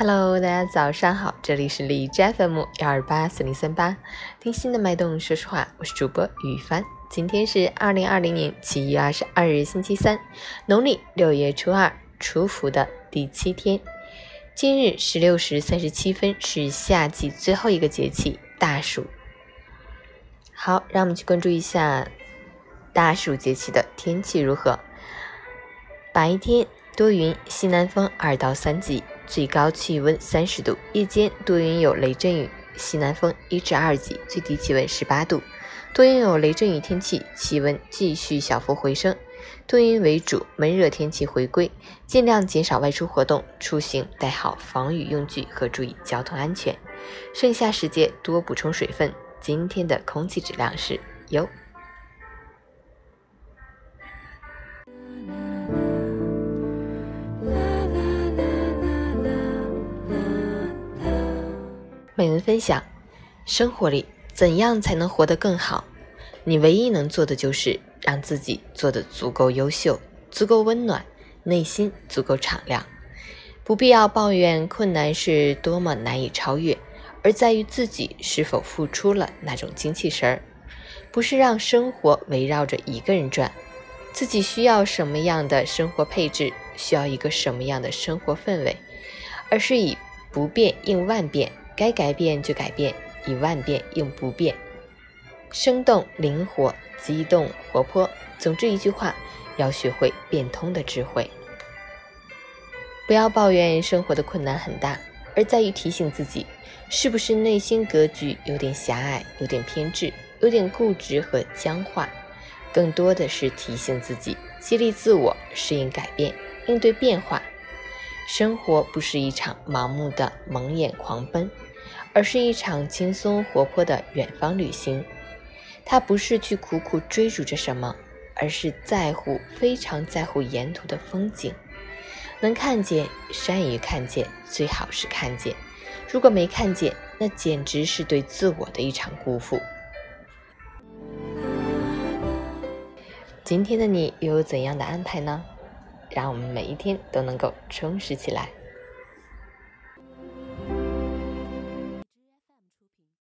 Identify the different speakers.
Speaker 1: Hello，大家早上好，这里是荔枝 FM 幺二八四零三八，听心的脉动，说实话，我是主播雨帆。今天是二零二零年七月二十二日，星期三，农历六月初二，初伏的第七天。今日十六时三十七分是夏季最后一个节气大暑。好，让我们去关注一下大暑节气的天气如何。白天多云，西南风二到三级。最高气温三十度，夜间多云有雷阵雨，西南风一至二级，最低气温十八度。多云有雷阵雨天气，气温继续小幅回升。多云为主，闷热天气回归，尽量减少外出活动，出行带好防雨用具和注意交通安全。剩下时间多补充水分。今天的空气质量是优。美文分享：生活里怎样才能活得更好？你唯一能做的就是让自己做得足够优秀、足够温暖，内心足够敞亮。不必要抱怨困难是多么难以超越，而在于自己是否付出了那种精气神儿。不是让生活围绕着一个人转，自己需要什么样的生活配置，需要一个什么样的生活氛围，而是以不变应万变。该改变就改变，以万变应不变，生动灵活、机动活泼。总之一句话，要学会变通的智慧。不要抱怨生活的困难很大，而在于提醒自己，是不是内心格局有点狭隘、有点偏执、有点固执和僵化。更多的是提醒自己，激励自我，适应改变，应对变化。生活不是一场盲目的蒙眼狂奔。而是一场轻松活泼的远方旅行，它不是去苦苦追逐着什么，而是在乎，非常在乎沿途的风景。能看见，善于看见，最好是看见；如果没看见，那简直是对自我的一场辜负。今天的你又有怎样的安排呢？让我们每一天都能够充实起来。